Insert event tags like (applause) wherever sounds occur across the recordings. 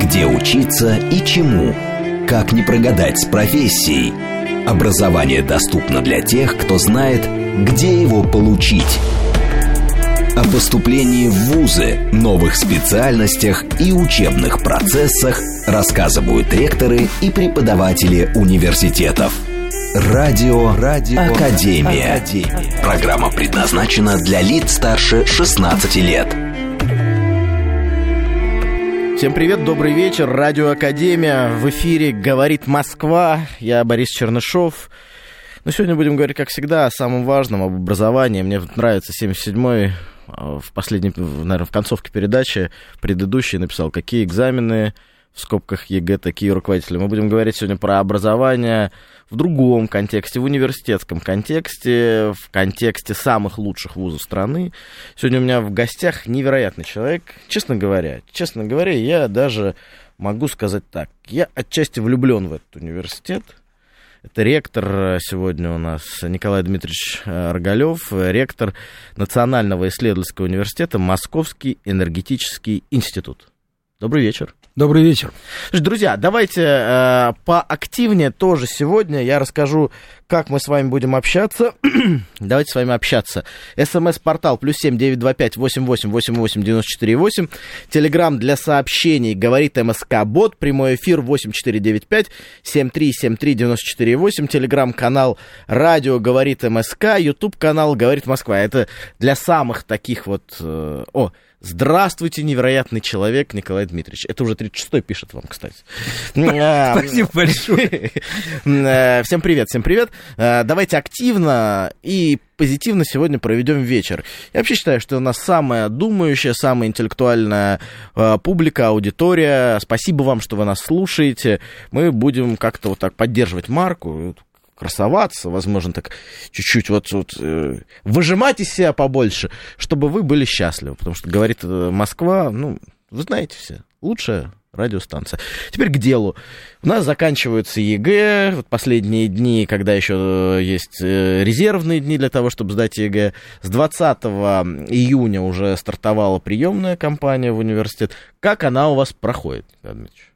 Где учиться и чему? Как не прогадать с профессией? Образование доступно для тех, кто знает, где его получить. О поступлении в ВУЗы, новых специальностях и учебных процессах рассказывают ректоры и преподаватели университетов. Радио, Радио Академия. Академия. Программа предназначена для лиц старше 16 лет. Всем привет, добрый вечер. Радио Академия. В эфире «Говорит Москва». Я Борис Чернышов. Ну, сегодня будем говорить, как всегда, о самом важном, об образовании. Мне нравится 77-й а, в последней, наверное, в концовке передачи предыдущий написал, какие экзамены в скобках ЕГЭ такие руководители. Мы будем говорить сегодня про образование в другом контексте, в университетском контексте, в контексте самых лучших вузов страны. Сегодня у меня в гостях невероятный человек. Честно говоря, честно говоря, я даже могу сказать так. Я отчасти влюблен в этот университет. Это ректор сегодня у нас Николай Дмитриевич Рогалев, ректор Национального исследовательского университета Московский энергетический институт. Добрый вечер. Добрый вечер. Друзья, давайте э, поактивнее тоже сегодня я расскажу, как мы с вами будем общаться. (clears throat) давайте с вами общаться. СМС-портал плюс семь девять два пять восемь восемь восемь восемь девяносто четыре восемь. Телеграмм для сообщений говорит МСК Бот. Прямой эфир восемь четыре девять пять семь три семь три девяносто четыре восемь. Телеграмм-канал Радио говорит МСК. Ютуб канал говорит Москва. Это для самых таких вот... Э, о, Здравствуйте, невероятный человек Николай Дмитриевич. Это уже 36-й пишет вам, кстати. (laughs) Спасибо большое. (laughs) Э, всем привет, всем привет. Э, давайте активно и позитивно сегодня проведем вечер. Я вообще считаю, что у нас самая думающая, самая интеллектуальная э, публика, аудитория. Спасибо вам, что вы нас слушаете. Мы будем как-то вот так поддерживать марку красоваться, возможно, так чуть-чуть вот, вот э, выжимать из себя побольше, чтобы вы были счастливы. Потому что, говорит э, Москва, ну, вы знаете все, лучшая радиостанция. Теперь к делу. У нас заканчиваются ЕГЭ, вот последние дни, когда еще есть э, резервные дни для того, чтобы сдать ЕГЭ. С 20 июня уже стартовала приемная кампания в университет. Как она у вас проходит, Дмитрий?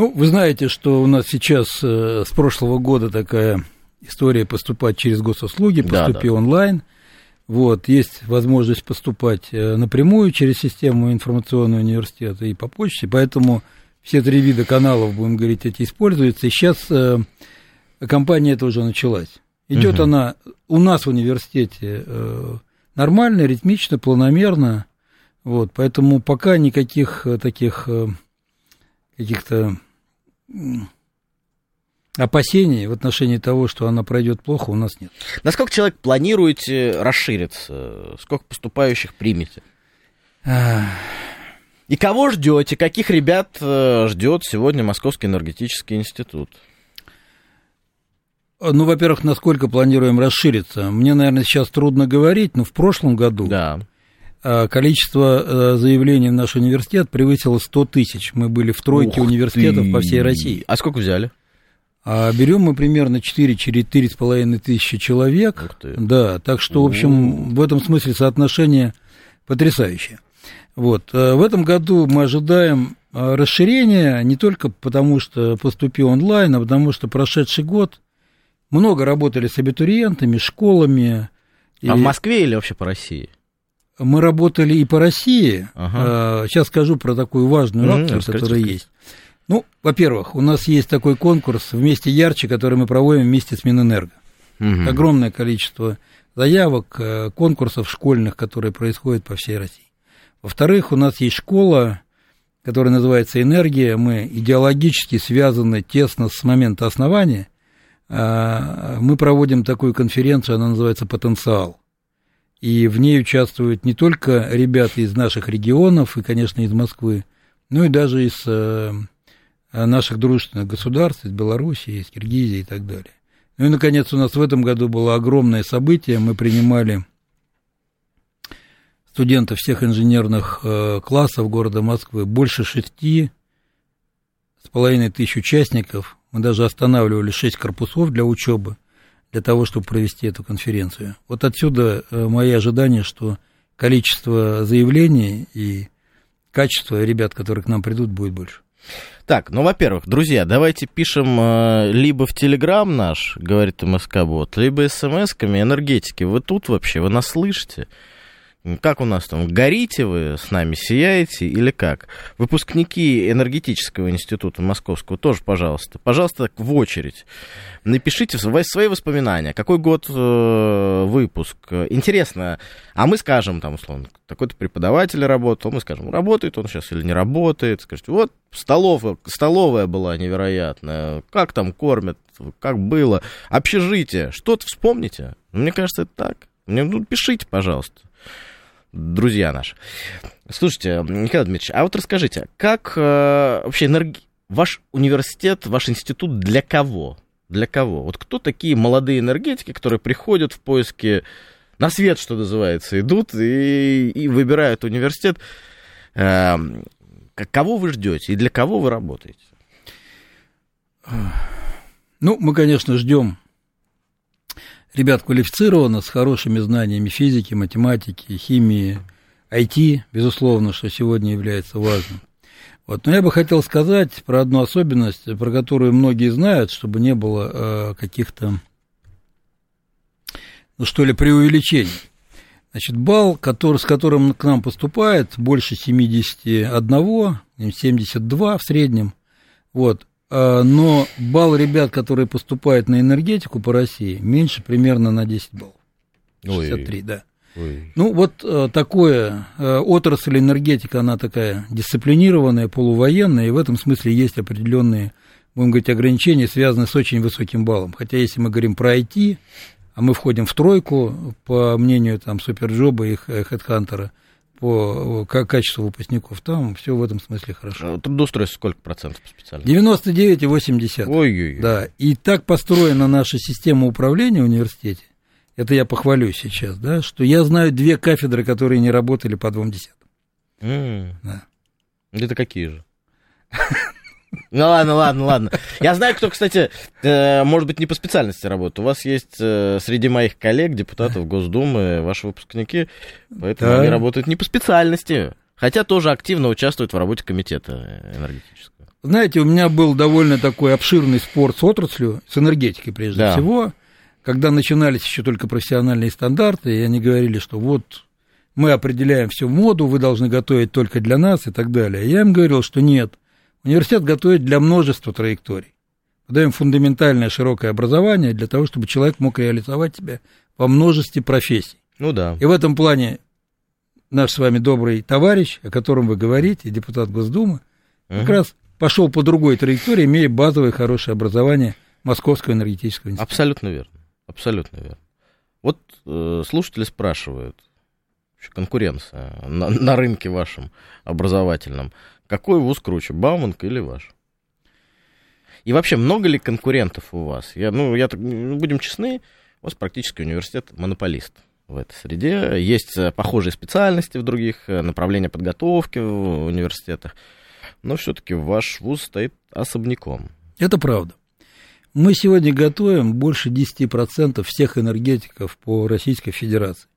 Ну, вы знаете, что у нас сейчас э, с прошлого года такая история поступать через госуслуги, поступи да, да. онлайн. Вот, есть возможность поступать э, напрямую через систему информационного университета и по почте, поэтому все три вида каналов, будем говорить, эти используются. И сейчас э, компания это уже началась. Идет угу. она у нас в университете э, нормально, ритмично, планомерно. Вот, поэтому пока никаких э, таких э, каких-то опасений в отношении того, что она пройдет плохо, у нас нет. Насколько человек планируете расшириться? Сколько поступающих примете? И кого ждете? Каких ребят э, ждет сегодня Московский энергетический институт? Ну, во-первых, насколько планируем расшириться? Мне, наверное, сейчас трудно говорить, но в прошлом году да. А, количество э, заявлений в наш университет превысило 100 тысяч. Мы были в тройке Ух университетов ты. по всей России. А сколько взяли? А берем мы примерно 4-4,5 тысячи человек. Да, так что, в общем, в этом смысле соотношение потрясающее. Вот. Э, в этом году мы ожидаем э, расширения не только потому, что поступил онлайн, а потому что прошедший год много работали с абитуриентами, школами. А и... в Москве или вообще по России? Мы работали и по России. Ага. Сейчас скажу про такую важную акцию, mm, которая есть. Ну, во-первых, у нас есть такой конкурс «Вместе ярче», который мы проводим вместе с Минэнерго. Угу. Огромное количество заявок, э, конкурсов школьных, которые происходят по всей России. Во-вторых, у нас есть школа, которая называется «Энергия». Мы идеологически связаны тесно с момента основания. А, мы проводим такую конференцию, она называется «Потенциал» и в ней участвуют не только ребята из наших регионов и, конечно, из Москвы, но и даже из э, наших дружественных государств, из Белоруссии, из Киргизии и так далее. Ну и, наконец, у нас в этом году было огромное событие. Мы принимали студентов всех инженерных э, классов города Москвы, больше шести с половиной тысяч участников. Мы даже останавливали шесть корпусов для учебы для того, чтобы провести эту конференцию. Вот отсюда э, мои ожидания, что количество заявлений и качество ребят, которые к нам придут, будет больше. Так, ну, во-первых, друзья, давайте пишем э, либо в Телеграм наш, говорит МСК-бот, либо смс-ками энергетики. Вы тут вообще, вы нас слышите? Как у нас там, горите вы с нами, сияете или как? Выпускники энергетического института московского тоже, пожалуйста, пожалуйста, в очередь. Напишите свои воспоминания, какой год э, выпуск. Интересно, а мы скажем, там, условно, такой-то преподаватель работал, мы скажем, работает он сейчас или не работает. Скажите, вот столовая, столовая была невероятная, как там кормят, как было, общежитие, что-то вспомните? Мне кажется, это так. Мне, ну, пишите, пожалуйста друзья наши. Слушайте, Николай Дмитриевич, а вот расскажите, как э, вообще энерги... ваш университет, ваш институт для кого? Для кого? Вот кто такие молодые энергетики, которые приходят в поиске на свет, что называется, идут и, и выбирают университет? Э, кого вы ждете и для кого вы работаете? Ну, мы, конечно, ждем ребят квалифицированно, с хорошими знаниями физики, математики, химии, IT, безусловно, что сегодня является важным. Вот. Но я бы хотел сказать про одну особенность, про которую многие знают, чтобы не было э, каких-то, ну что ли, преувеличений. Значит, балл, который, с которым к нам поступает, больше 71, 72 в среднем. Вот. А, но балл ребят, которые поступают на энергетику по России, меньше примерно на 10 баллов. 63, Ой. да. Ой. Ну, вот э, такое, э, отрасль энергетика, она такая дисциплинированная, полувоенная, и в этом смысле есть определенные, будем говорить, ограничения, связанные с очень высоким баллом. Хотя, если мы говорим про IT, а мы входим в тройку, по мнению там Суперджоба и Хедхантера, по качеству выпускников, там все в этом смысле хорошо. А трудоустройство сколько процентов по специальности? 99,80. Ой-ой-ой. Да, и так построена наша система управления в университете, это я похвалю сейчас, да, что я знаю две кафедры, которые не работали по двум десятым. Mm. Да. Это какие же? (laughs) Ну ладно, ладно, ладно. Я знаю, кто, кстати, э, может быть, не по специальности работает. У вас есть э, среди моих коллег, депутатов Госдумы, ваши выпускники, поэтому да. они работают не по специальности, хотя тоже активно участвуют в работе комитета энергетического. Знаете, у меня был довольно такой обширный спор с отраслью, с энергетикой прежде да. всего, когда начинались еще только профессиональные стандарты, и они говорили, что вот мы определяем всю моду, вы должны готовить только для нас и так далее. Я им говорил, что нет, Университет готовит для множества траекторий. Мы даем фундаментальное широкое образование для того, чтобы человек мог реализовать себя во множестве профессий. Ну да. И в этом плане наш с вами добрый товарищ, о котором вы говорите, депутат Госдумы, угу. как раз пошел по другой траектории, имея базовое хорошее образование Московского энергетического института. Абсолютно верно. Абсолютно верно. Вот э, слушатели спрашивают, конкуренция на, на рынке вашем образовательном. Какой вуз круче, Бауманка или ваш? И вообще, много ли конкурентов у вас? Я, ну, я, будем честны, у вас практически университет монополист в этой среде. Есть э, похожие специальности в других э, направлениях подготовки в университетах, но все-таки ваш вуз стоит особняком. Это правда. Мы сегодня готовим больше 10% всех энергетиков по Российской Федерации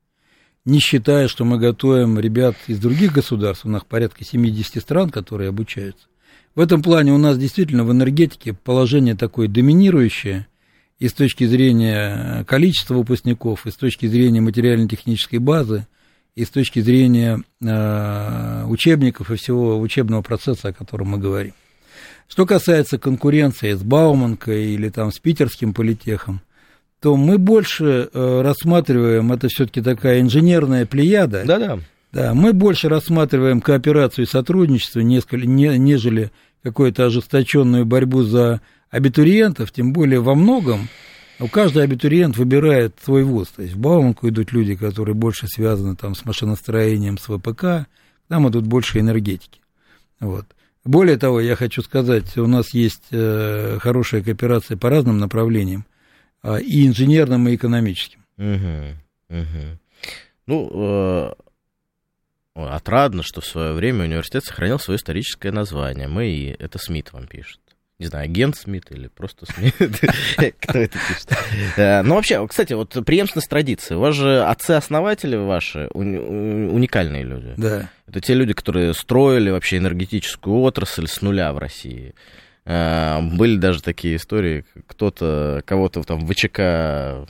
не считая, что мы готовим ребят из других государств, у нас порядка 70 стран, которые обучаются. В этом плане у нас действительно в энергетике положение такое доминирующее и с точки зрения количества выпускников, и с точки зрения материально-технической базы, и с точки зрения э, учебников и всего учебного процесса, о котором мы говорим. Что касается конкуренции с Бауманкой или там с питерским политехом, то мы больше э, рассматриваем, это все-таки такая инженерная плеяда. Да-да. Да, мы больше рассматриваем кооперацию и сотрудничество, несколько, не, нежели какую-то ожесточенную борьбу за абитуриентов, тем более во многом у каждый абитуриент выбирает свой вуз. То есть в Бауманку идут люди, которые больше связаны там, с машиностроением, с ВПК, там идут больше энергетики. Вот. Более того, я хочу сказать, у нас есть э, хорошая кооперация по разным направлениям. А, и инженерным, и экономическим. Угу, угу. Ну, э, отрадно, что в свое время университет сохранил свое историческое название. Мы и это Смит вам пишет. не знаю, агент Смит или просто Смит, (laughs) кто это пишет. Э, ну, вообще, кстати, вот преемственность традиции. У вас же отцы-основатели ваши уникальные люди. Да. Это те люди, которые строили вообще энергетическую отрасль с нуля в России. Э, были даже такие истории, кто-то кого-то там в ВЧК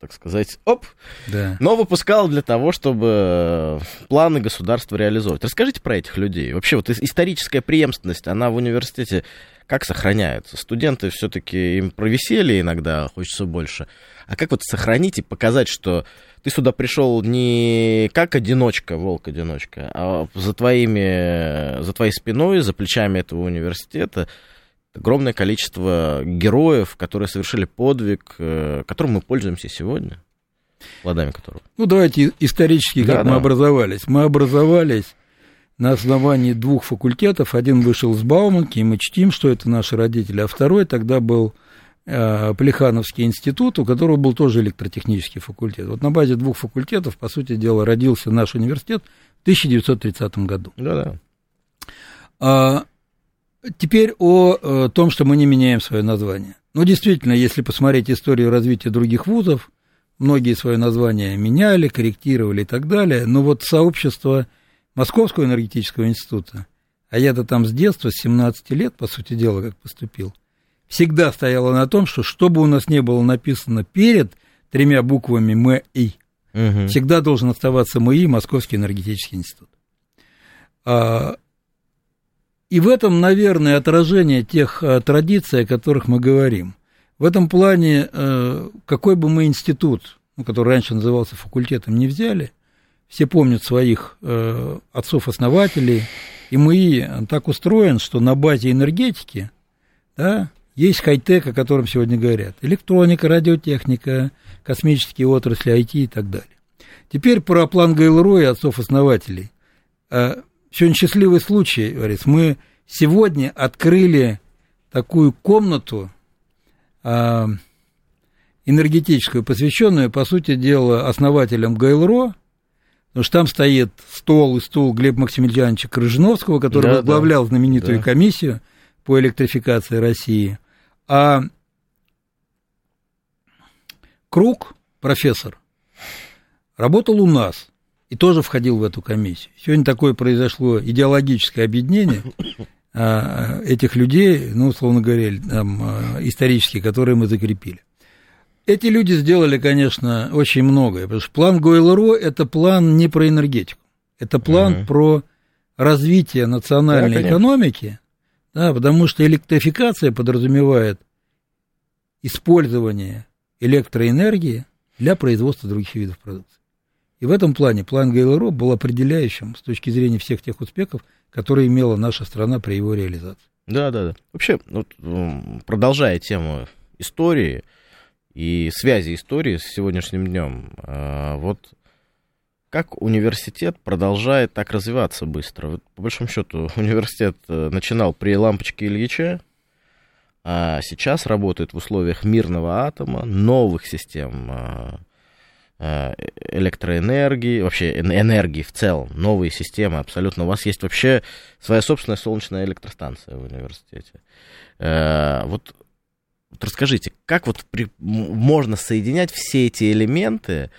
так сказать, оп, да. но выпускал для того, чтобы планы государства реализовать. Расскажите про этих людей. Вообще вот историческая преемственность, она в университете как сохраняется? Студенты все-таки им провесели иногда, хочется больше. А как вот сохранить и показать, что ты сюда пришел не как одиночка, волк-одиночка, а за, твоими, за твоей спиной, за плечами этого университета огромное количество героев, которые совершили подвиг, э, которым мы пользуемся сегодня, плодами которого. Ну, давайте исторически, как да, мы образовались. Мы образовались на основании двух факультетов. Один вышел с Бауманки, и мы чтим, что это наши родители, а второй тогда был Плехановский институт, у которого был тоже электротехнический факультет. Вот на базе двух факультетов, по сути дела, родился наш университет в 1930 году. Да-да. А, Теперь о, о том, что мы не меняем свое название. Ну, действительно, если посмотреть историю развития других вузов, многие свое название меняли, корректировали и так далее, но вот сообщество Московского энергетического института, а я-то там с детства, с 17 лет, по сути дела, как поступил, всегда стояло на том, что что бы у нас не было написано перед тремя буквами МИ, угу. всегда должен оставаться МИ, Московский энергетический институт. А, и в этом, наверное, отражение тех э, традиций, о которых мы говорим. В этом плане, э, какой бы мы институт, ну, который раньше назывался факультетом, не взяли, все помнят своих э, отцов-основателей, и мы так устроен, что на базе энергетики да, есть хай-тек, о котором сегодня говорят. Электроника, радиотехника, космические отрасли, IT и так далее. Теперь про план ГЛРО и отцов-основателей. Сегодня счастливый случай, говорит, мы сегодня открыли такую комнату э, энергетическую, посвященную, по сути дела, основателям ГЛРО, потому что там стоит стол и стул Глеба Максимiliановича Крыжиновского, который да, возглавлял да, знаменитую да. комиссию по электрификации России. А Круг, профессор, работал у нас и тоже входил в эту комиссию. Сегодня такое произошло идеологическое объединение (coughs) а, этих людей, ну, условно говоря, там, а, исторические, которые мы закрепили. Эти люди сделали, конечно, очень многое, потому что план Гойл-Ро – это план не про энергетику, это план угу. про развитие национальной да, экономики, да, потому что электрификация подразумевает использование электроэнергии для производства других видов продукции. И в этом плане план ГЛРО был определяющим с точки зрения всех тех успехов, которые имела наша страна при его реализации. Да, да, да. Вообще, вот, продолжая тему истории и связи истории с сегодняшним днем, а, вот как университет продолжает так развиваться быстро? Вот, по большому счету, (laughs) университет э, начинал при лампочке Ильича, а сейчас работает в условиях мирного атома, новых систем а, Э, электроэнергии, вообще энергии в целом, новые системы абсолютно. У вас есть вообще своя собственная солнечная электростанция в университете. Э, вот, вот расскажите, как вот при, можно соединять все эти элементы,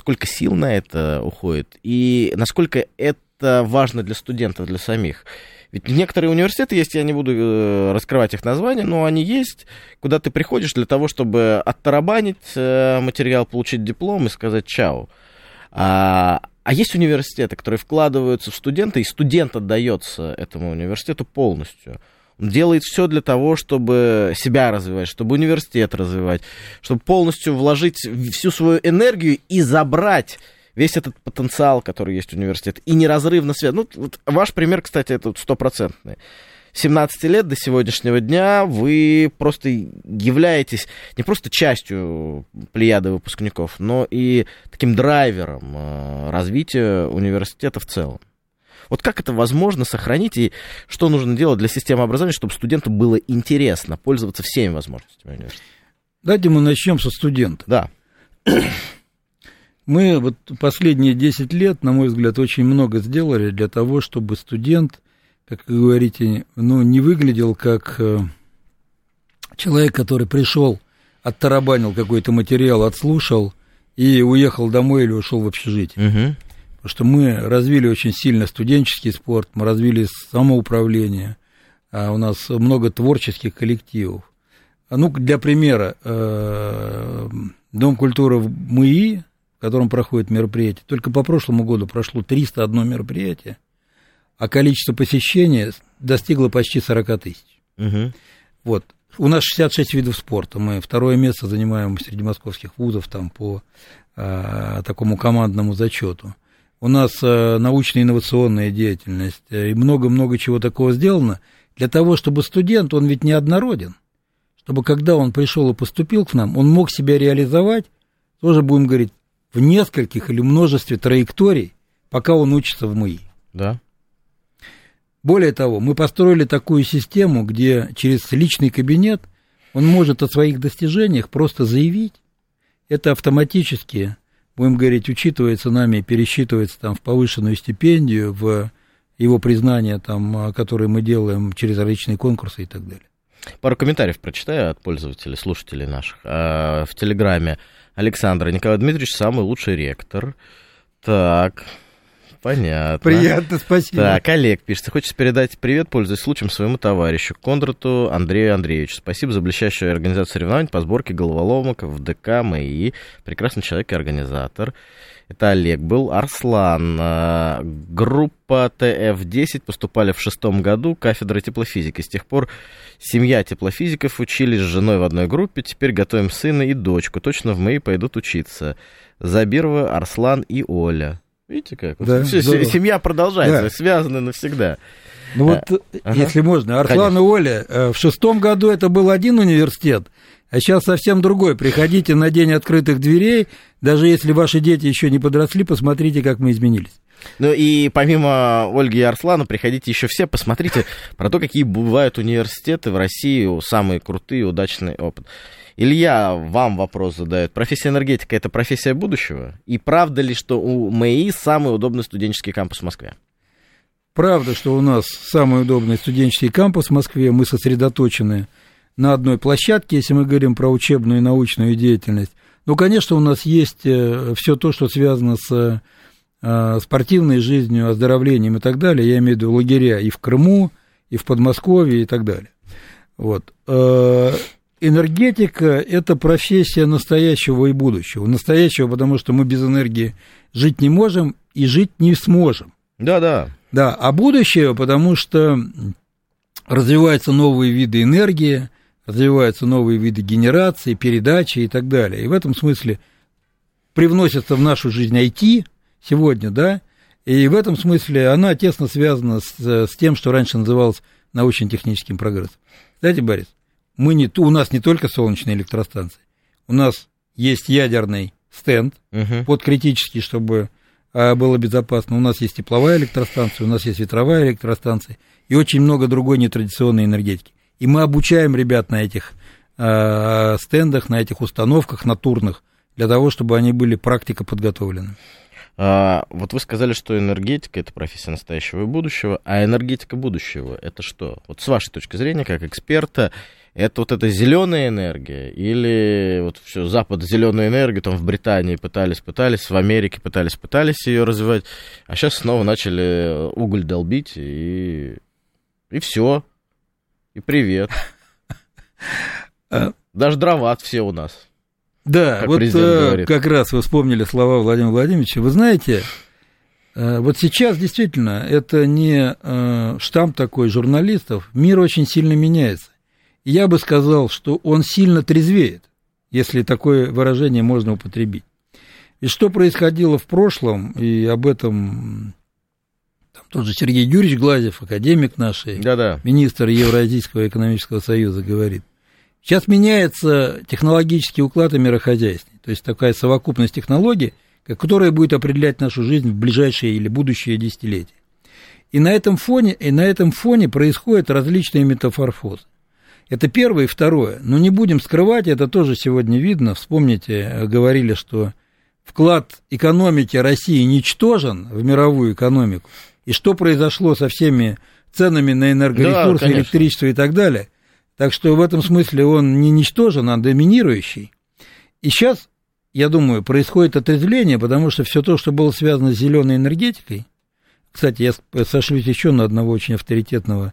сколько сил на это уходит, и насколько это важно для студентов, для самих? Ведь некоторые университеты есть, я не буду э, раскрывать их названия, но они есть, куда ты приходишь для того, чтобы оттарабанить э, материал, получить диплом и сказать чао. А, а есть университеты, которые вкладываются в студента, и студент отдается этому университету полностью. Делает все для того, чтобы себя развивать, чтобы университет развивать, чтобы полностью вложить всю свою энергию и забрать весь этот потенциал, который есть в университете, и неразрывно связан. Ну, вот ваш пример, кстати, это стопроцентный. 17 лет до сегодняшнего дня вы просто являетесь не просто частью плеяды выпускников, но и таким драйвером э, развития университета в целом. Вот как это возможно сохранить и что нужно делать для системы образования, чтобы студенту было интересно пользоваться всеми возможностями университета? Давайте мы начнем со студента. Да. Мы вот последние 10 лет, на мой взгляд, очень много сделали для того, чтобы студент, как вы говорите, ну, не выглядел как э, человек, который пришел, оттарабанил какой-то материал, отслушал и уехал домой или ушел в общежитие. Угу. Потому что мы развили очень сильно студенческий спорт, мы развили самоуправление, а у нас много творческих коллективов. А ну, для примера, э, Дом культуры в МИИ, в котором проходит мероприятие, только по прошлому году прошло 301 мероприятие, а количество посещений достигло почти 40 тысяч. Угу. Вот. У нас 66 видов спорта. Мы второе место занимаем среди московских вузов там, по а, такому командному зачету. У нас а, научно-инновационная деятельность и много-много чего такого сделано для того, чтобы студент, он ведь неоднороден, чтобы когда он пришел и поступил к нам, он мог себя реализовать, тоже будем говорить, в нескольких или множестве траекторий, пока он учится в МУИ. Да. Более того, мы построили такую систему, где через личный кабинет он может о своих достижениях просто заявить. Это автоматически, будем говорить, учитывается нами пересчитывается там в повышенную стипендию, в его признание, там, которое мы делаем через различные конкурсы и так далее. Пару комментариев прочитаю от пользователей, слушателей наших. А, в Телеграме Александр Николай Дмитриевич самый лучший ректор. Так, Понятно. Приятно, спасибо. Так, Олег пишет, хочется передать привет, пользуясь случаем, своему товарищу Кондрату Андрею Андреевичу. Спасибо за блестящую организацию соревнований по сборке головоломок в ДК МАИ. Прекрасный человек и организатор. Это Олег был. Арслан. А, группа ТФ-10 поступали в шестом году, кафедра теплофизики. С тех пор семья теплофизиков учились с женой в одной группе. Теперь готовим сына и дочку. Точно в МАИ пойдут учиться. Забирова, Арслан и Оля. Видите как? Да, семья продолжается, да. связаны навсегда. Ну вот, а, ага. если можно, Арслан Конечно. и Оля, э, в шестом году это был один университет, а сейчас совсем другой. Приходите на день открытых дверей, даже если ваши дети еще не подросли, посмотрите, как мы изменились. Ну и помимо Ольги и Арслана, приходите еще все, посмотрите про то, какие бывают университеты в России, самые крутые, удачный опыт. Илья вам вопрос задает. Профессия энергетика – это профессия будущего? И правда ли, что у МАИ самый удобный студенческий кампус в Москве? Правда, что у нас самый удобный студенческий кампус в Москве. Мы сосредоточены на одной площадке, если мы говорим про учебную и научную деятельность. Ну, конечно, у нас есть э, все то, что связано с э, спортивной жизнью, оздоровлением и так далее. Я имею в виду лагеря и в Крыму, и в Подмосковье и так далее. Вот. Э, энергетика – это профессия настоящего и будущего. Настоящего, потому что мы без энергии жить не можем и жить не сможем. Да-да. Да, а будущее, потому что развиваются новые виды энергии, развиваются новые виды генерации, передачи и так далее. И в этом смысле привносится в нашу жизнь IT сегодня, да, и в этом смысле она тесно связана с, с тем, что раньше называлось научно-техническим прогрессом. Знаете, Борис, мы не, у нас не только солнечные электростанции, у нас есть ядерный стенд угу. под критический, чтобы а, было безопасно. У нас есть тепловая электростанция, у нас есть ветровая электростанция и очень много другой нетрадиционной энергетики. И мы обучаем ребят на этих э, стендах, на этих установках натурных, для того, чтобы они были практика подготовлены. А, вот вы сказали, что энергетика это профессия настоящего и будущего, а энергетика будущего это что? Вот с вашей точки зрения, как эксперта, это вот эта зеленая энергия или вот все запад зеленую энергию там в Британии пытались пытались в Америке пытались пытались ее развивать а сейчас снова начали уголь долбить и и все и привет. (laughs) А. Даже дрова все у нас да вот э, как раз вы вспомнили слова Владимира Владимировича. Вы знаете э, вот сейчас действительно это не э, штамп такой журналистов. Мир очень сильно меняется я бы сказал, что он сильно трезвеет, если такое выражение можно употребить. И что происходило в прошлом, и об этом там, тот же Сергей Юрьевич Глазев, академик наш, Да-да. министр Евразийского экономического союза, говорит. Сейчас меняется технологический уклад и мирохозяйственный, то есть такая совокупность технологий, которая будет определять нашу жизнь в ближайшие или будущие десятилетия. И на этом фоне, и на этом фоне происходят различные метафорфозы. Это первое и второе. Но не будем скрывать, это тоже сегодня видно. Вспомните, э, говорили, что вклад экономики России ничтожен в мировую экономику. И что произошло со всеми ценами на энергоресурсы, да, электричество и так далее. Так что в этом смысле он не ничтожен, а доминирующий. И сейчас, я думаю, происходит отрезвление, потому что все то, что было связано с зеленой энергетикой, кстати, я сошлюсь еще на одного очень авторитетного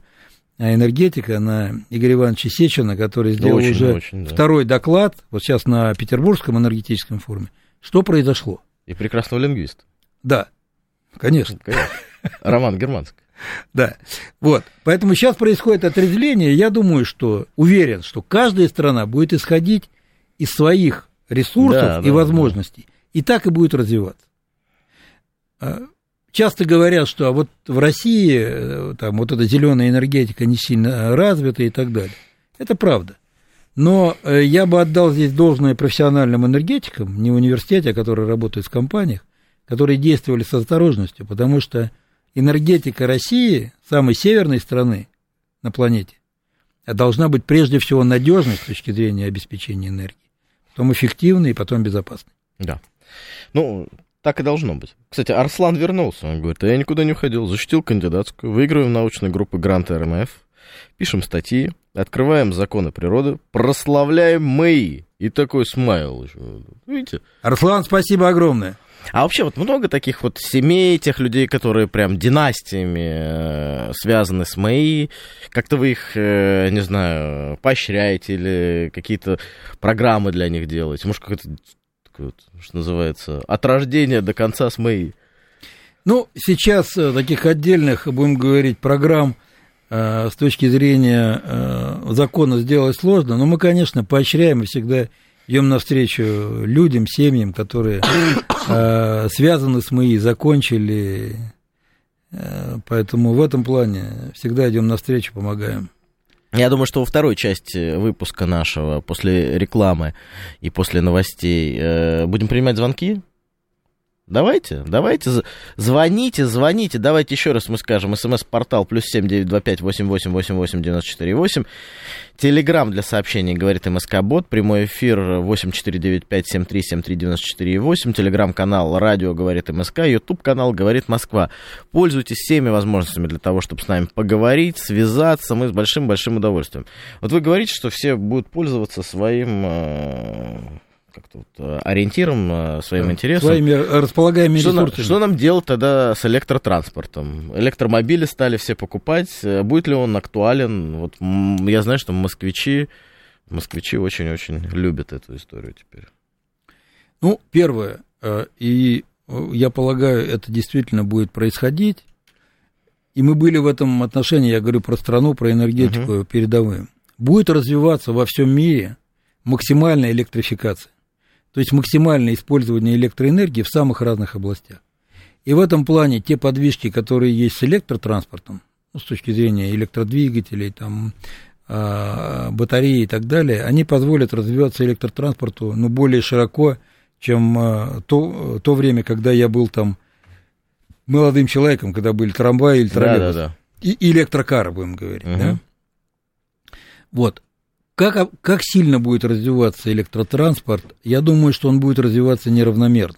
энергетика, на Игоря Ивановича Сечина, который сделал очень, уже очень, да. второй доклад, вот сейчас на Петербургском энергетическом форуме. Что произошло? И прекрасного лингвиста. Да, конечно. конечно. Роман Германский. (laughs) Да, вот. Поэтому сейчас происходит отрезвление. Я думаю, что, уверен, что каждая страна будет исходить из своих ресурсов да, и да, возможностей. Да. И так и будет развиваться. Часто говорят, что а вот в России э, там вот эта зеленая энергетика не сильно развита и так далее. Это правда. Но э, я бы отдал здесь должное профессиональным энергетикам, не в университете, а которые работают в компаниях, которые действовали с осторожностью, потому что энергетика России, самой северной страны на планете, должна быть прежде всего надежной с точки зрения обеспечения энергии, потом эффективной и потом безопасной. Да. Ну, так и должно быть. Кстати, Арслан вернулся. Он говорит, я никуда не уходил, защитил кандидатскую, выигрываем научной группы Грант РМФ, пишем статьи, открываем законы природы, прославляем мы. И такой смайл. Видите? Арслан, спасибо огромное. А вообще вот много таких вот семей, тех людей, которые прям династиями э, связаны с МАИ. Как-то вы их, э, не знаю, поощряете или какие-то программы для них делаете? Может, какое-то, вот, что называется, от рождения до конца с МАИ? Ну, сейчас э, таких отдельных, будем говорить, программ Э, с точки зрения э, закона сделать сложно, но мы, конечно, поощряем и всегда идем навстречу людям, семьям, которые связаны с МИИ, закончили. Поэтому в этом плане всегда идем навстречу, помогаем. Я думаю, что во второй части выпуска нашего, после рекламы и после новостей, будем принимать звонки. Давайте, давайте, звоните, звоните, давайте еще раз мы скажем, смс-портал плюс семь девять два пять восемь восемь восемь восемь девяносто четыре восемь, телеграмм для сообщений, говорит МСК-бот, прямой эфир восемь четыре девять пять семь три семь три девяносто четыре восемь, телеграм-канал радио говорит МСК, ютуб-канал говорит Москва. Пользуйтесь всеми возможностями для того, чтобы с нами поговорить, связаться, мы с большим-большим удовольствием. Вот вы говорите, что все будут пользоваться своим э, как-то вот э, ориентиром, э, своим интересом. Своими располагаемыми что ресурсами. Нам, что нам делать тогда с электротранспортом? Электромобили стали все покупать. Э, будет ли он актуален? Вот я знаю, что москвичи, москвичи очень-очень любят эту историю теперь. Ну, первое, и я полагаю, это действительно будет происходить. И мы были в этом отношении, я говорю про страну, про энергетику uh-huh. передовую. Будет развиваться во всем мире максимальная электрификация то есть максимальное использование электроэнергии в самых разных областях. И в этом плане те подвижки, которые есть с электротранспортом, ну, с точки зрения электродвигателей, там, э, батареи и так далее, они позволят развиваться электротранспорту ну, более широко, чем э, то, то время, когда я был там молодым человеком, когда были трамваи или троллейбусы. Да, да, да. И электрокары, будем говорить. Угу. Да? Вот. Как, как сильно будет развиваться электротранспорт? Я думаю, что он будет развиваться неравномерно.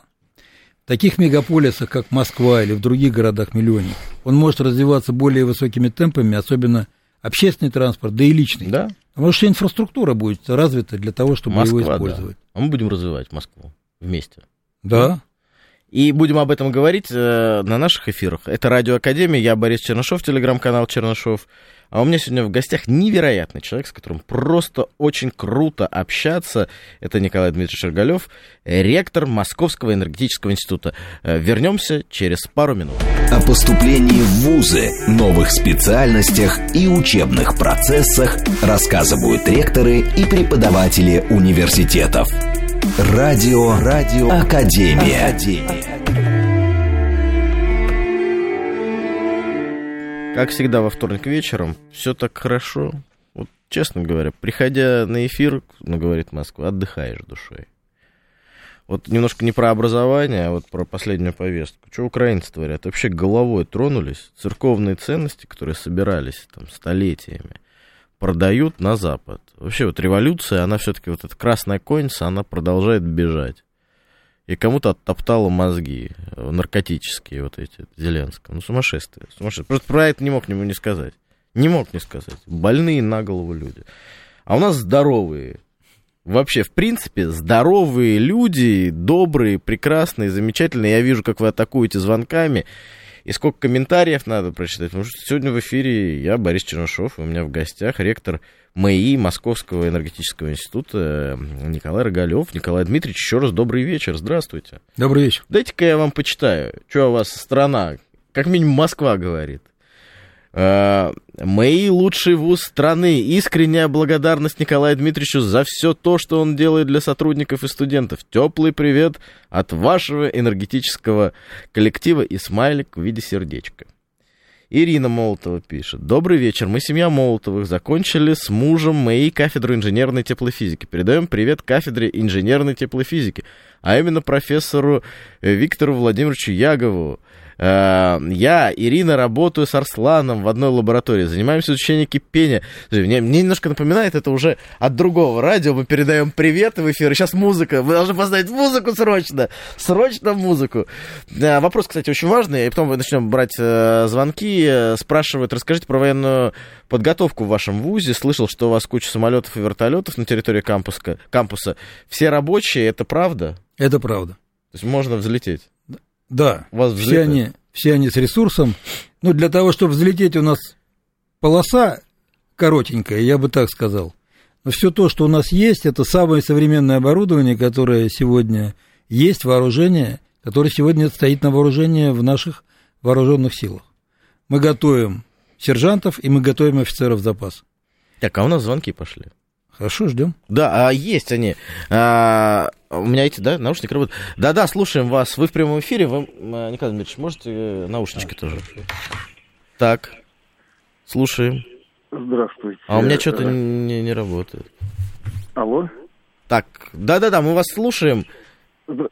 В таких мегаполисах, как Москва или в других городах-миллионниках, он может развиваться более высокими темпами, особенно общественный транспорт, да и личный. Да. Потому что инфраструктура будет развита для того, чтобы Москва, его использовать. Да. А мы будем развивать Москву вместе. Да. И будем об этом говорить э, на наших эфирах. Это Радио Академия, я Борис Чернышов, телеграм-канал Чернышов. А у меня сегодня в гостях невероятный человек, с которым просто очень круто общаться. Это Николай Дмитриевич Шергалев, ректор Московского энергетического института. Э, вернемся через пару минут. О поступлении в ВУЗы, новых специальностях и учебных процессах рассказывают ректоры и преподаватели университетов. Радио, радио, Академия. Академия. Как всегда во вторник вечером, все так хорошо. Вот честно говоря, приходя на эфир, ну, говорит Москва, отдыхаешь душой. Вот немножко не про образование, а вот про последнюю повестку. Что украинцы творят? Вообще головой тронулись. Церковные ценности, которые собирались там столетиями, продают на Запад. Вообще вот революция, она все-таки вот эта красная конница, она продолжает бежать. И кому-то оттоптало мозги наркотические вот эти, Зеленскому. Ну, сумасшествие, сумасшествие. Просто про это не мог ему не сказать. Не мог не сказать. Больные на голову люди. А у нас здоровые. Вообще, в принципе, здоровые люди, добрые, прекрасные, замечательные. Я вижу, как вы атакуете звонками. И сколько комментариев надо прочитать. Потому что сегодня в эфире я, Борис Чернышов, у меня в гостях ректор МАИ Московского энергетического института Николай Рогалев. Николай Дмитриевич, еще раз добрый вечер. Здравствуйте. Добрый вечер. Дайте-ка я вам почитаю, что у вас страна, как минимум Москва говорит. Uh, МАИ лучший вуз страны. Искренняя благодарность Николаю Дмитриевичу за все то, что он делает для сотрудников и студентов. Теплый привет от вашего энергетического коллектива и смайлик в виде сердечка. Ирина Молотова пишет. Добрый вечер. Мы семья Молотовых. Закончили с мужем МАИ кафедру инженерной теплофизики. Передаем привет кафедре инженерной теплофизики, а именно профессору Виктору Владимировичу Ягову. Э, я, Ирина, работаю с Арсланом в одной лаборатории, занимаемся изучением кипения. Мне, мне немножко напоминает это уже от другого радио. Мы передаем привет в эфир. Сейчас музыка. Вы должны поставить музыку срочно. Срочно музыку. Э, вопрос, кстати, очень важный. И потом мы начнем брать э, звонки. Спрашивают, расскажите про военную подготовку в вашем ВУЗе. Слышал, что у вас куча самолетов и вертолетов на территории кампуса. кампуса. Все рабочие, это правда? Это правда. То есть можно взлететь? Да, все они, все они с ресурсом. Ну, для того, чтобы взлететь, у нас полоса коротенькая, я бы так сказал. Но все то, что у нас есть, это самое современное оборудование, которое сегодня есть, вооружение, которое сегодня стоит на вооружении в наших вооруженных силах. Мы готовим сержантов и мы готовим офицеров запаса. Так, а у нас звонки пошли. Хорошо, ждем. Да, а есть они. А, у меня эти, да, наушники работают. Да-да, слушаем вас. Вы в прямом эфире. Вы, а, Николай Дмитриевич, можете э, наушнички а, тоже? Так, слушаем. Здравствуйте. А у меня что-то не, не работает. Алло? Так, да-да-да, мы вас слушаем.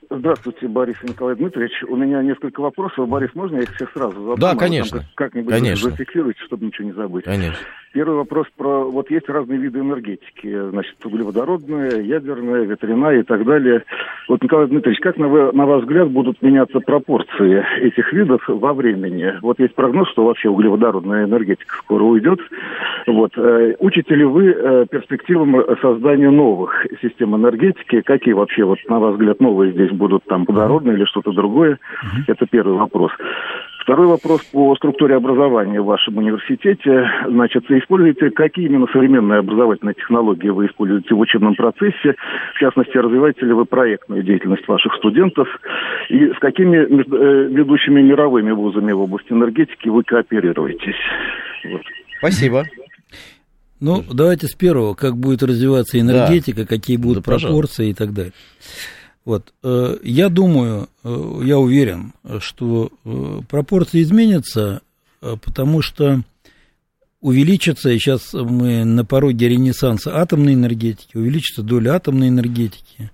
Здравствуйте, Борис Николай Дмитриевич. У меня несколько вопросов. Борис, можно я их всех сразу задам? Да, конечно. Как-нибудь конечно. зафиксируйте, чтобы ничего не забыть. Конечно. Первый вопрос про... Вот есть разные виды энергетики. Значит, углеводородная, ядерная, ветряная и так далее. Вот, Николай Дмитриевич, как, на, вы, на ваш взгляд, будут меняться пропорции этих видов во времени? Вот есть прогноз, что вообще углеводородная энергетика скоро уйдет. Вот. Э, учите ли вы э, перспективам создания новых систем энергетики? Какие вообще, вот, на ваш взгляд, новые здесь будут? Там водородные или что-то другое? Это первый вопрос. Второй вопрос по структуре образования в вашем университете. Значит, используете, какие именно современные образовательные технологии вы используете в учебном процессе? В частности, развиваете ли вы проектную деятельность ваших студентов? И с какими э, ведущими мировыми вузами в области энергетики вы кооперируетесь? Вот. Спасибо. Ну, давайте с первого, как будет развиваться энергетика, да. какие будут да, пропорции и так далее. Вот. Э, я думаю, э, я уверен, что э, пропорции изменятся, потому что увеличится, и сейчас мы на пороге ренессанса атомной энергетики, увеличится доля атомной энергетики,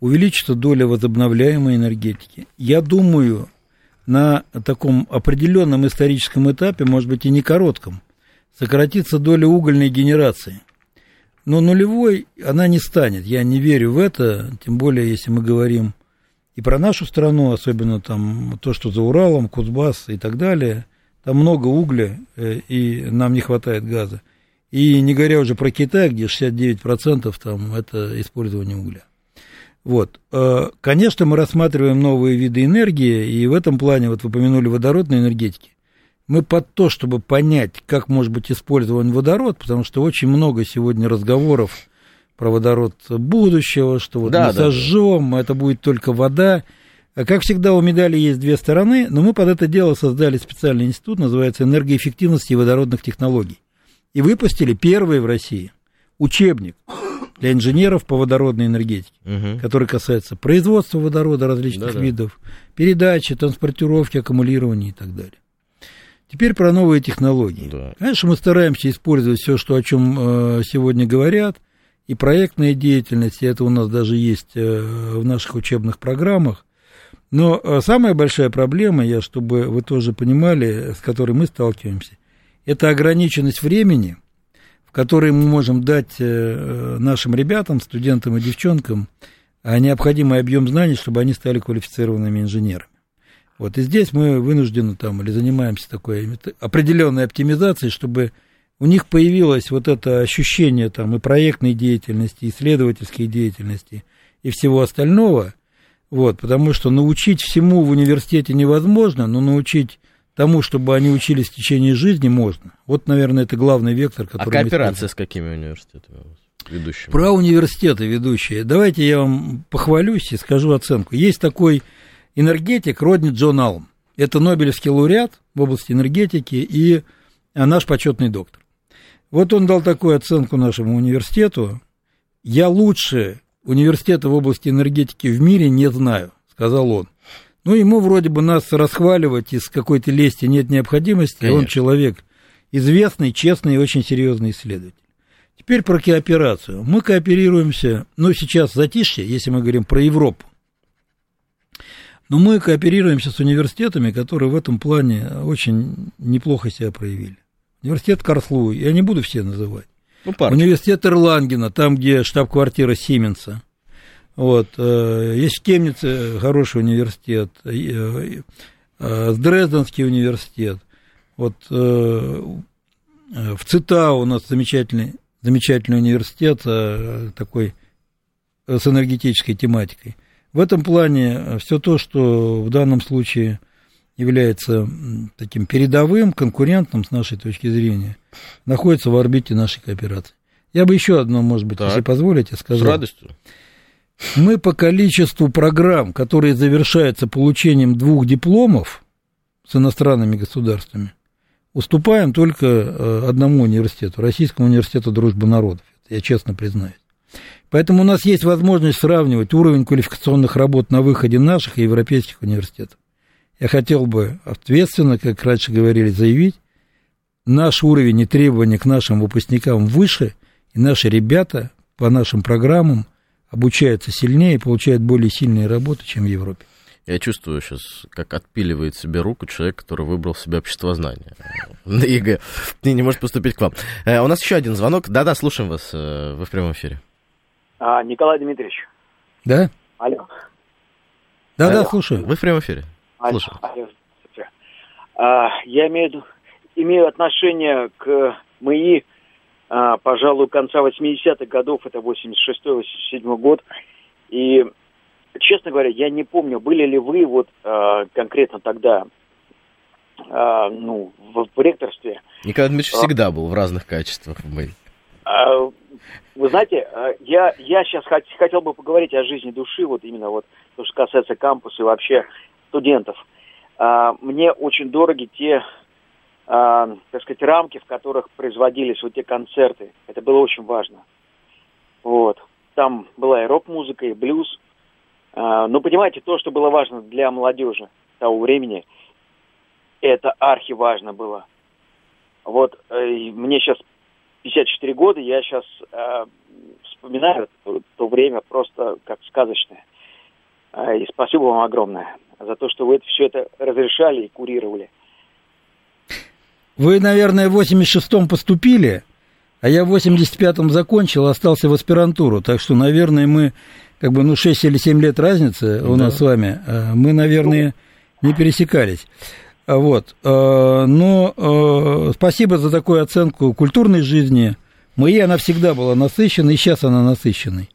увеличится доля возобновляемой энергетики. Я думаю, на таком определенном историческом этапе, может быть и не коротком, сократится доля угольной генерации – но нулевой она не станет. Я не верю в это, тем более, если мы говорим и про нашу страну, особенно там то, что за Уралом, Кузбасс и так далее. Там много угля, э, и нам не хватает газа. И не говоря уже про Китай, где 69% там это использование угля. Вот. Э, конечно, мы рассматриваем новые виды энергии, и в этом плане, вот вы упомянули водородной энергетики, мы под то, чтобы понять, как может быть использован водород, потому что очень много сегодня разговоров про водород будущего, что вот да, мы да, сожжем, да. это будет только вода. А как всегда, у медали есть две стороны, но мы под это дело создали специальный институт, называется «Энергоэффективности и водородных технологий». И выпустили первый в России учебник для инженеров по водородной энергетике, угу. который касается производства водорода различных да, видов, передачи, транспортировки, аккумулирования и так далее. Теперь про новые технологии. Да. Конечно, мы стараемся использовать все, что, о чем э, сегодня говорят, и проектная деятельность, и это у нас даже есть э, в наших учебных программах. Но э, самая большая проблема, я, чтобы вы тоже понимали, с которой мы сталкиваемся, это ограниченность времени, в которой мы можем дать э, нашим ребятам, студентам и девчонкам а необходимый объем знаний, чтобы они стали квалифицированными инженерами. Вот и здесь мы вынуждены там или занимаемся такой определенной оптимизацией, чтобы у них появилось вот это ощущение там и проектной деятельности, и исследовательской деятельности, и всего остального, вот, потому что научить всему в университете невозможно, но научить тому, чтобы они учились в течение жизни, можно. Вот, наверное, это главный вектор, который... А кооперация с какими университетами ведущими? Про университеты ведущие. Давайте я вам похвалюсь и скажу оценку. Есть такой энергетик Родни Джон Алм. Это Нобелевский лауреат в области энергетики и наш почетный доктор. Вот он дал такую оценку нашему университету. Я лучше университета в области энергетики в мире не знаю, сказал он. Ну, ему вроде бы нас расхваливать из какой-то лести нет необходимости. Конечно. Он человек известный, честный и очень серьезный исследователь. Теперь про кооперацию. Мы кооперируемся, ну, сейчас затишье, если мы говорим про Европу. Но мы кооперируемся с университетами, которые в этом плане очень неплохо себя проявили. Университет Карслуи, я не буду все называть. Ну, Университет Ирлангена, там, где штаб-квартира Сименса. Вот, э, есть в Кемнице хороший университет, э, э, Дрезденский университет. Вот в ЦИТА у нас замечательный, замечательный университет такой с энергетической тематикой. В этом плане все то, что в данном случае является таким передовым, конкурентным с нашей точки зрения, находится в орбите нашей кооперации. Я бы еще одно, может быть, так. если позволите, сказал. С радостью. Мы по количеству программ, которые завершаются получением двух дипломов с иностранными государствами, уступаем только э, одному университету, Российскому университету дружбы народов, я честно признаюсь. Поэтому у нас есть возможность сравнивать уровень квалификационных работ на выходе наших и европейских университетов. Я хотел бы ответственно, как раньше говорили, заявить, наш уровень и требования к нашим выпускникам выше, и наши ребята по нашим программам обучаются сильнее и получают более сильные работы, чем в Европе. Я чувствую сейчас, как отпиливает себе руку человек, который выбрал себе обществознание на ЕГЭ (laughs) и не может поступить к вам. Э, у нас еще один звонок. Да-да, слушаем вас. Э, вы в прямом эфире. А, Николай Дмитриевич. Да? Алло. Да-да, слушаю. Вы в прямом эфире. Слушаю. А, я имею, имею отношение к МИИ, а, пожалуй, конца 80-х годов, это 86-87 год. И, честно говоря, я не помню, были ли вы вот а, конкретно тогда а, ну, в, в ректорстве. Николай Дмитриевич а, всегда был в разных качествах в МИИ. А, вы знаете, я, я сейчас хот, хотел бы поговорить о жизни души, вот именно вот то, что касается кампуса и вообще студентов. А, мне очень дороги те, а, так сказать, рамки, в которых производились вот те концерты. Это было очень важно. Вот. Там была и рок-музыка, и блюз. А, но понимаете, то, что было важно для молодежи того времени, это архи важно было. Вот э, мне сейчас 54 года, я сейчас э, вспоминаю то, то время просто как сказочное. Э, и спасибо вам огромное за то, что вы это, все это разрешали и курировали. Вы, наверное, в 86-м поступили, а я в 85-м закончил, остался в аспирантуру. Так что, наверное, мы, как бы, ну, 6 или 7 лет разницы у да. нас с вами, э, мы, наверное, не пересекались. Вот. Э, но э, спасибо за такую оценку культурной жизни. Моей она всегда была насыщенной, и сейчас она насыщенной.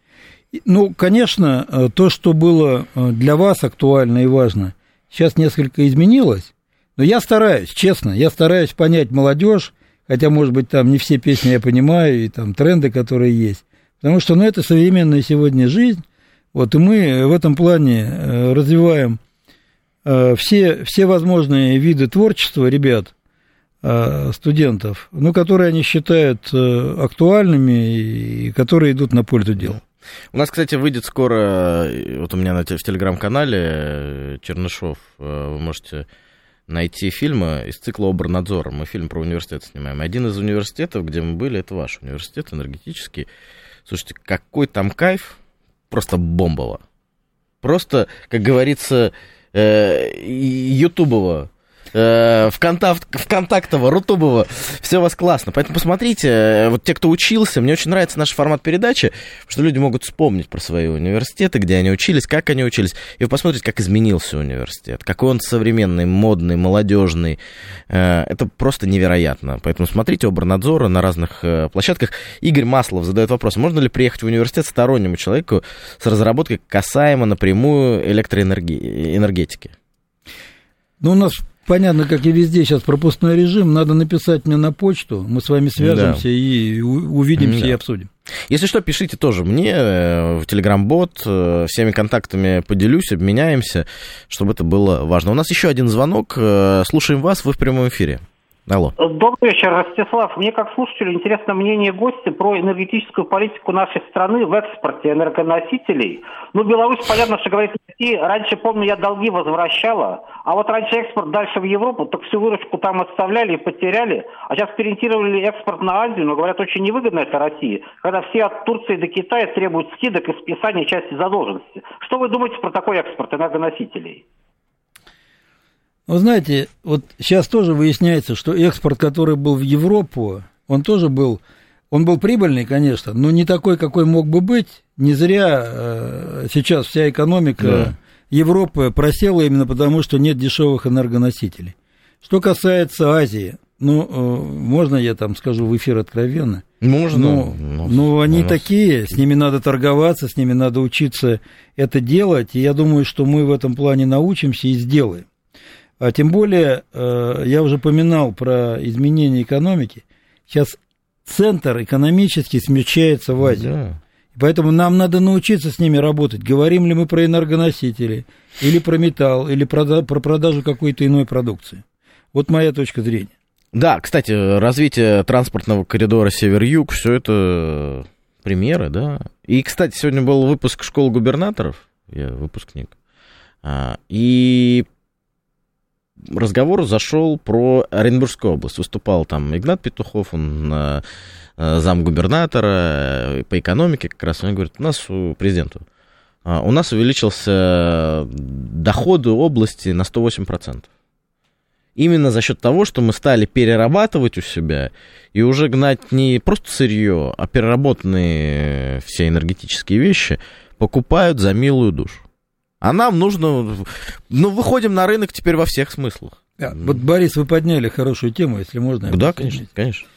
Ну, конечно, то, что было для вас актуально и важно, сейчас несколько изменилось, но я стараюсь, честно, я стараюсь понять молодежь, хотя, может быть, там не все песни я понимаю, и там тренды, которые есть, потому что, ну, это современная сегодня жизнь, вот, и мы в этом плане э, развиваем все, все возможные виды творчества ребят, студентов, ну, которые они считают актуальными и которые идут на пользу дела. У нас, кстати, выйдет скоро, э, вот у меня на, в телеграм-канале э, Чернышов, э, вы можете найти фильмы из цикла «Обернадзора». Мы фильм про университет снимаем. Один из университетов, где мы были, это ваш университет энергетический. Слушайте, какой там кайф, просто бомбово. Просто, как говорится, ютубово. Э, Вконтакт, Вконтактова, Рутубова, все у вас классно. Поэтому посмотрите, э, вот те, кто учился, мне очень нравится наш формат передачи, что люди могут вспомнить про свои университеты, где они учились, как они учились, и вы посмотрите, как изменился университет, какой он современный, модный, молодежный. Э, это просто невероятно. Поэтому смотрите Обернадзора на разных э, площадках. Игорь Маслов задает вопрос, можно ли приехать в университет стороннему человеку с разработкой касаемо напрямую электроэнергетики? Ну, у нас понятно, как и везде сейчас пропускной режим. Надо написать мне на почту, мы с вами свяжемся да. и увидимся да. и обсудим. Если что, пишите тоже мне э, в Телеграм-бот, э, всеми контактами поделюсь, обменяемся, чтобы это было важно. У нас еще один звонок. Э, слушаем вас, вы в прямом эфире. Алло. Добрый вечер, Ростислав. Мне как слушателю интересно мнение гостя про энергетическую политику нашей страны в экспорте энергоносителей. Ну, Беларусь, понятно, что говорит Россия. Раньше, помню, я долги возвращала, а вот раньше экспорт дальше в Европу, так всю выручку там оставляли и потеряли, а сейчас переориентировали экспорт на Азию, но, говорят, очень невыгодно это России, когда все от Турции до Китая требуют скидок и списания части задолженности. Что вы думаете про такой экспорт энергоносителей? Вы знаете, вот сейчас тоже выясняется, что экспорт, который был в Европу, он тоже был, он был прибыльный, конечно, но не такой, какой мог бы быть. Не зря э, сейчас вся экономика да. Европы просела именно потому, что нет дешевых энергоносителей. Что касается Азии, ну, э, можно я там скажу в эфир откровенно? Можно. Но, но, но они нас... такие, с ними надо торговаться, с ними надо учиться это делать, и я думаю, что мы в этом плане научимся и сделаем. А тем более, э, я уже поминал про изменение экономики. Сейчас центр экономически смещается в Азию. Да. Поэтому нам надо научиться с ними работать. Говорим ли мы про энергоносители, или про металл, или про, про продажу какой-то иной продукции. Вот моя точка зрения. Да, кстати, развитие транспортного коридора север-юг, все это примеры, да. И, кстати, сегодня был выпуск школы губернаторов, я выпускник, а, и разговор зашел про Оренбургскую область. Выступал там Игнат Петухов, он э, замгубернатора э, по экономике как раз. Он говорит, у нас у президента у нас увеличился доходы области на 108%. Именно за счет того, что мы стали перерабатывать у себя и уже гнать не просто сырье, а переработанные все энергетические вещи покупают за милую душу. А нам нужно... Ну, выходим на рынок теперь во всех смыслах. Да, вот, Борис, вы подняли хорошую тему, если можно. Да, конечно, конечно.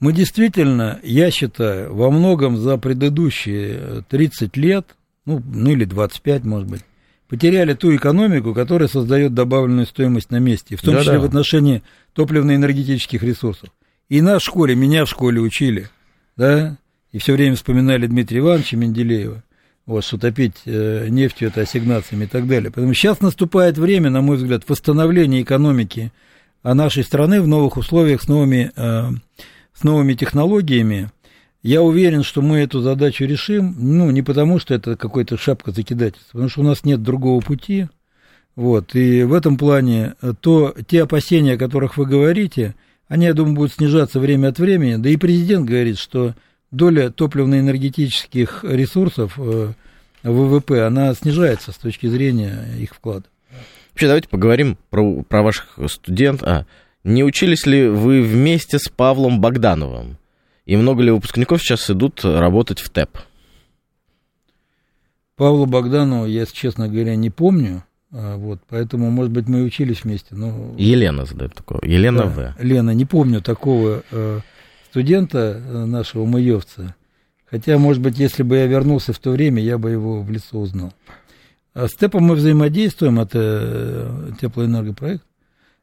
Мы действительно, я считаю, во многом за предыдущие 30 лет, ну, ну или 25, может быть, потеряли ту экономику, которая создает добавленную стоимость на месте, в том да, числе да. в отношении топливно-энергетических ресурсов. И нас в школе, меня в школе учили, да, и все время вспоминали Дмитрия Ивановича Менделеева вот, что топить э, нефтью, это ассигнациями и так далее. Поэтому сейчас наступает время, на мой взгляд, восстановления экономики нашей страны в новых условиях с новыми, э, с новыми технологиями. Я уверен, что мы эту задачу решим, ну, не потому, что это какой-то шапка закидательства, потому что у нас нет другого пути. Вот, и в этом плане э, то, те опасения, о которых вы говорите, они, я думаю, будут снижаться время от времени. Да и президент говорит, что доля топливно-энергетических ресурсов э, ВВП, она снижается с точки зрения их вклада. Вообще, давайте поговорим про, про ваших студентов. А, не учились ли вы вместе с Павлом Богдановым? И много ли выпускников сейчас идут работать в ТЭП? Павла Богданова я, честно говоря, не помню. А, вот, поэтому, может быть, мы и учились вместе. Но... Елена задает такое. Елена да, В. Лена, не помню такого э, студента э, нашего маевца. Хотя, может быть, если бы я вернулся в то время, я бы его в лицо узнал. А с ТЭПом мы взаимодействуем, это э, теплоэнергопроект.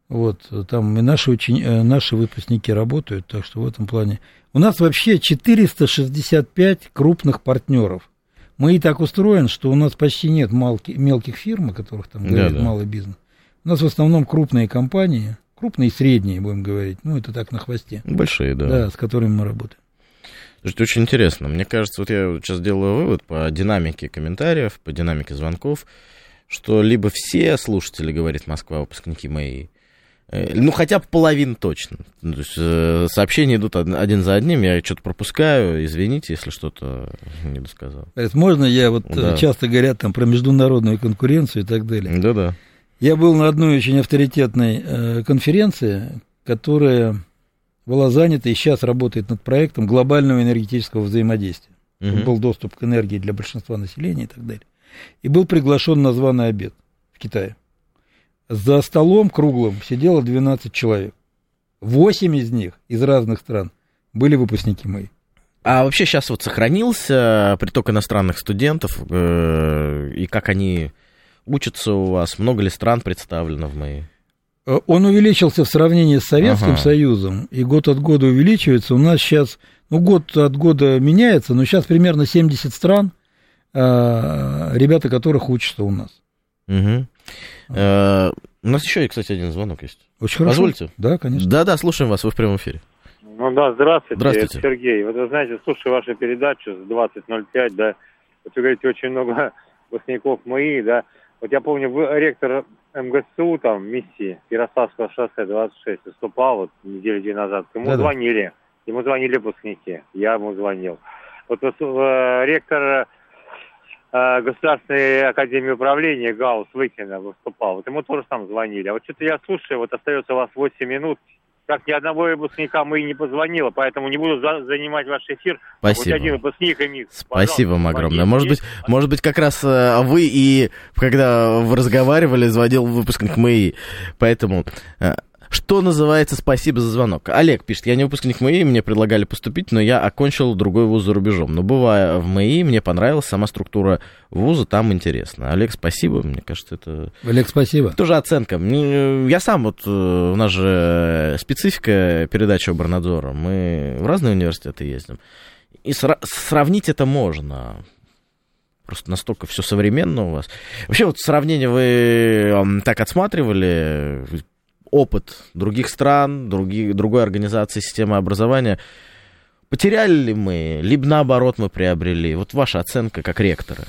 Вот, там и наши, учени... Э, наши выпускники работают, так что в этом плане. У нас вообще 465 крупных партнеров. Мы и так устроен, что у нас почти нет малки... мелких фирм, о которых там говорят, да, да. малый бизнес. У нас в основном крупные компании, крупные и средние, будем говорить. Ну, это так на хвосте. Большие, да. Да, с которыми мы работаем. Слушайте, очень интересно. Мне кажется, вот я сейчас делаю вывод по динамике комментариев, по динамике звонков, что либо все слушатели, говорит Москва, выпускники мои, э, ну, хотя бы половина точно. То есть э, сообщения идут один за одним, я что-то пропускаю, извините, если что-то не досказал. Можно я, вот да. часто говорят там про международную конкуренцию и так далее. Да-да. Я был на одной очень авторитетной э, конференции, которая была занята и сейчас работает над проектом глобального энергетического взаимодействия. Угу. Был доступ к энергии для большинства населения и так далее. И был приглашен на званый обед в Китае. За столом круглым сидело 12 человек. Восемь из них из разных стран были выпускники мои. А вообще сейчас вот сохранился приток иностранных студентов, э, и как они учатся у вас? Много ли стран представлено в моей? Э, он увеличился в сравнении с Советским ага. Союзом, и год от года увеличивается. У нас сейчас, ну, год от года меняется, но сейчас примерно 70 стран, э, ребята которых учатся у нас. Угу. У нас еще, кстати, один звонок есть. Очень хорошо. Позвольте. Да, конечно. Да-да, слушаем вас, вы в прямом эфире. Ну да, здравствуйте, здравствуйте. это Сергей. Вот вы знаете, слушаю вашу передачу с 20.05, да, вот вы говорите, очень много выпускников МАИ, да. Вот я помню, вы ректор МГСУ, там, миссии Ярославского шоссе 26 выступал вот неделю две назад. Ему Да-да. звонили, ему звонили выпускники, я ему звонил. Вот э, ректор э, Государственной Академии Управления Гаус Выкина выступал. Вот ему тоже там звонили. А вот что-то я слушаю, вот остается у вас 8 минут, как ни одного выпускника мы и не позвонило, поэтому не буду за, занимать ваш эфир. Спасибо. один выпускник и Спасибо вам огромное. Может быть, может быть, как раз э, вы и, когда вы разговаривали, звонил выпускник МИИ. Поэтому э, что называется «Спасибо за звонок». Олег пишет, я не выпускник МАИ, мне предлагали поступить, но я окончил другой вуз за рубежом. Но бывая в МАИ, мне понравилась сама структура вуза, там интересно. Олег, спасибо, мне кажется, это... Олег, спасибо. Тоже оценка. Я сам вот, э, у нас же специфика передачи Обернадзора, мы в разные университеты ездим. И сравнить это можно просто настолько все современно у вас. Вообще вот сравнение вы так отсматривали, опыт других стран, других, другой организации системы образования. Потеряли ли мы, либо наоборот мы приобрели? Вот ваша оценка как ректора.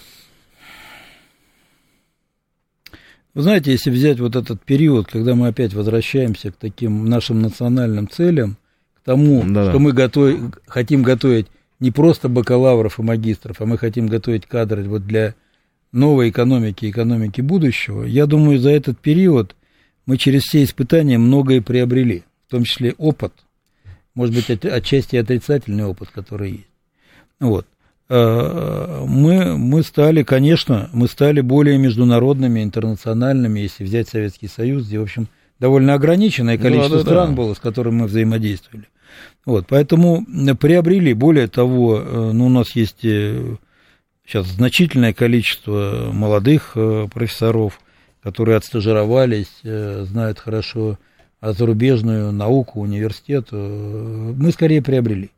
Вы знаете, если взять вот этот период, когда мы опять возвращаемся к таким нашим национальным целям, к тому, Да-да. что мы готов... хотим готовить не просто бакалавров и магистров, а мы хотим готовить кадры вот для новой экономики, экономики будущего, я думаю, за этот период мы через все испытания многое приобрели, в том числе опыт, может быть, от, отчасти отрицательный опыт, который есть. Вот. А, мы, мы стали, конечно, мы стали более международными, интернациональными, если взять Советский Союз, где, в общем, довольно ограниченное количество да, да, стран да. было, с которыми мы взаимодействовали. Вот, поэтому приобрели, более того, э, ну, у нас есть сейчас э, значительное количество молодых э, профессоров, которые отстажировались, э, знают хорошо зарубежную науку, университет, э, мы скорее приобрели.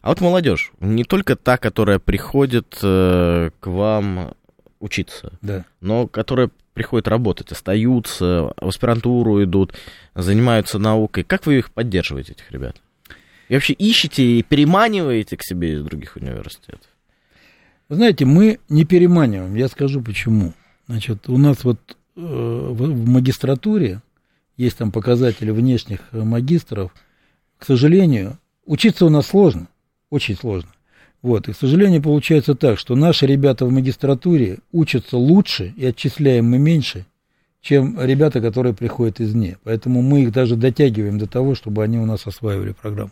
А вот молодежь, не только та, которая приходит э, к вам учиться, да. но которая приходит работать, остаются, в аспирантуру идут, занимаются наукой. Как вы их поддерживаете, этих ребят? И вообще ищете и переманиваете к себе из других университетов? Вы знаете, мы не переманиваем, я скажу почему. Значит, у нас вот э, в магистратуре есть там показатели внешних магистров. К сожалению, учиться у нас сложно, очень сложно. Вот, и, к сожалению, получается так, что наши ребята в магистратуре учатся лучше и отчисляем мы меньше, чем ребята, которые приходят извне. Поэтому мы их даже дотягиваем до того, чтобы они у нас осваивали программу.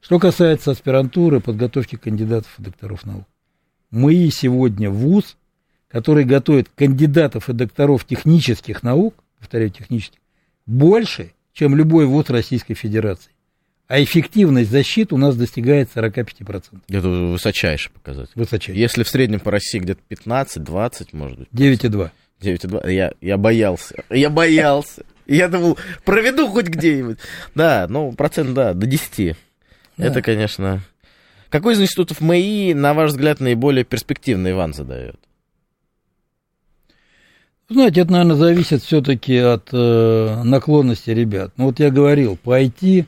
Что касается аспирантуры, подготовки кандидатов и докторов наук. Мы сегодня вуз, который готовит кандидатов и докторов технических наук, повторяю, технических, больше, чем любой вуз Российской Федерации. А эффективность защиты у нас достигает 45%. Это высочайший показатель. Высочайший. Если в среднем по России где-то 15-20, может быть. 9,2. 9,2. Я, я боялся. Я боялся. Я думал, проведу хоть где-нибудь. Да, ну, процент, да, до 10. Да. Это, конечно... Какой из институтов МАИ, на ваш взгляд, наиболее перспективный Иван задает? Знаете, это, наверное, зависит все-таки от э, наклонности ребят. Ну, вот я говорил, по IT,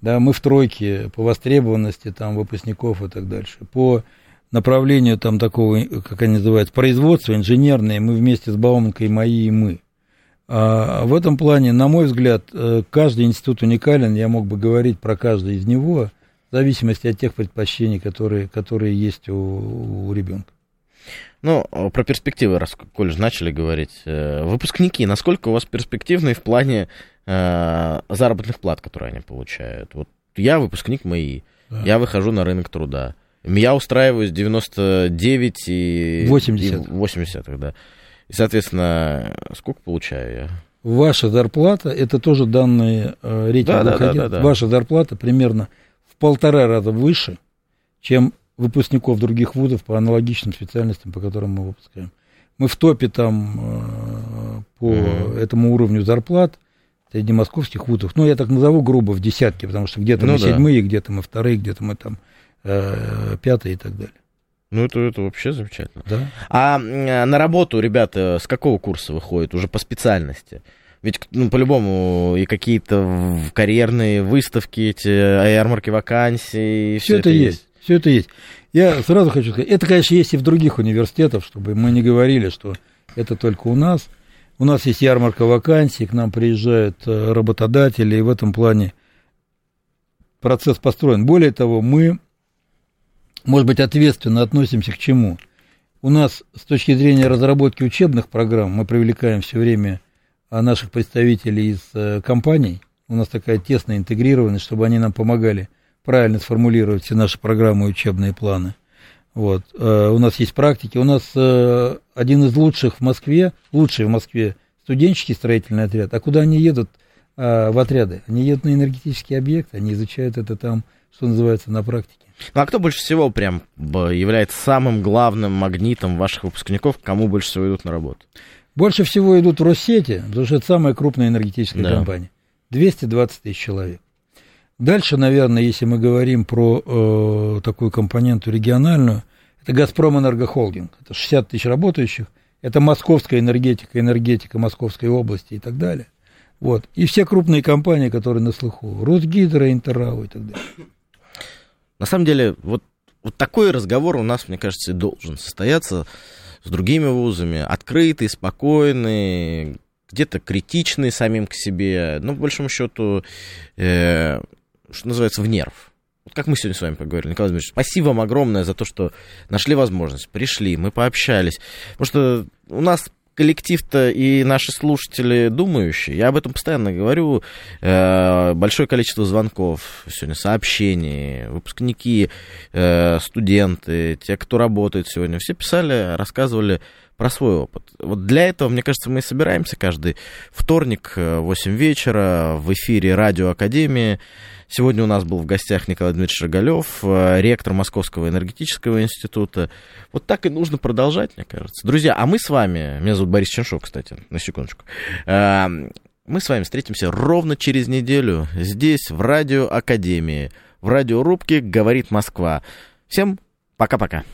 да, мы в тройке по востребованности там выпускников и так дальше. По направлению там такого, как они называют, производства, инженерные, мы вместе с Бауманкой, мои и мы. А в этом плане, на мой взгляд, э, каждый институт уникален, я мог бы говорить про каждый из него, в зависимости от тех предпочтений, которые, которые есть у, у ребенка. Ну, про перспективы, раз коль же начали говорить. Э, выпускники, насколько у вас перспективные в плане э, заработных плат, которые они получают? Вот я выпускник МАИ, да. я выхожу на рынок труда. Я устраиваюсь 99 и... 80. И 80, да. И, соответственно, сколько получаю я? Ваша зарплата, это тоже данные э, рейтинга да, да, да, да, ваша зарплата примерно в полтора раза выше, чем выпускников других вузов по аналогичным специальностям, по которым мы выпускаем. Мы в топе там э, по mm-hmm. этому уровню зарплат среди московских вузов. Ну, я так назову грубо в десятки, потому что где-то ну, мы да. седьмые, где-то мы вторые, где-то мы там э, пятые и так далее. Ну, это, это вообще замечательно. Да. А на работу, ребята, с какого курса выходят? Уже по специальности? Ведь, ну, по-любому, и какие-то карьерные выставки, эти ярмарки вакансий. Все, все это, это есть. есть. Все это есть. Я сразу хочу сказать, это, конечно, есть и в других университетах, чтобы мы не говорили, что это только у нас. У нас есть ярмарка вакансий, к нам приезжают э, работодатели, и в этом плане процесс построен. Более того, мы, может быть, ответственно относимся к чему? У нас с точки зрения разработки учебных программ мы привлекаем все время а, наших представителей из э, компаний. У нас такая тесная интегрированность, чтобы они нам помогали правильно сформулировать все наши программы и учебные планы. Вот. Э, у нас есть практики. У нас э, один из лучших в Москве, лучший в Москве студенческий строительный отряд. А куда они едут э, в отряды? Они едут на энергетический объект, они изучают это там, что называется, на практике. Ну а кто больше всего прям является самым главным магнитом ваших выпускников, кому больше всего идут на работу? Больше всего идут в Россети, потому что это самая крупная энергетическая да. компания. 220 тысяч человек. Дальше, наверное, если мы говорим про э, такую компоненту региональную, это «Газпром Энергохолдинг». Это 60 тысяч работающих, это московская энергетика, энергетика Московской области и так далее. Вот. И все крупные компании, которые на слуху. Росгидро, Интеррау и так далее. На самом деле, вот, вот такой разговор у нас, мне кажется, и должен состояться с другими вузами. Открытый, спокойный, где-то критичный самим к себе. Но, по большому счету, э, что называется, в нерв. Вот как мы сегодня с вами поговорили, Николай Дмитриевич, спасибо вам огромное за то, что нашли возможность, пришли, мы пообщались. Потому что у нас коллектив-то и наши слушатели думающие. Я об этом постоянно говорю. Э, большое количество звонков сегодня, сообщений, выпускники, э, студенты, те, кто работает сегодня, все писали, рассказывали про свой опыт. Вот для этого, мне кажется, мы и собираемся каждый вторник в 8 вечера в эфире Радио Академии. Сегодня у нас был в гостях Николай Дмитриевич Рогалев, э, ректор Московского энергетического института. Вот так и нужно продолжать, мне кажется. Друзья, а мы с вами, меня зовут Борис Ченшов, кстати, на секундочку, эм, мы с вами встретимся ровно через неделю здесь, в Радио Академии, в радиорубке «Говорит Москва». Всем пока-пока.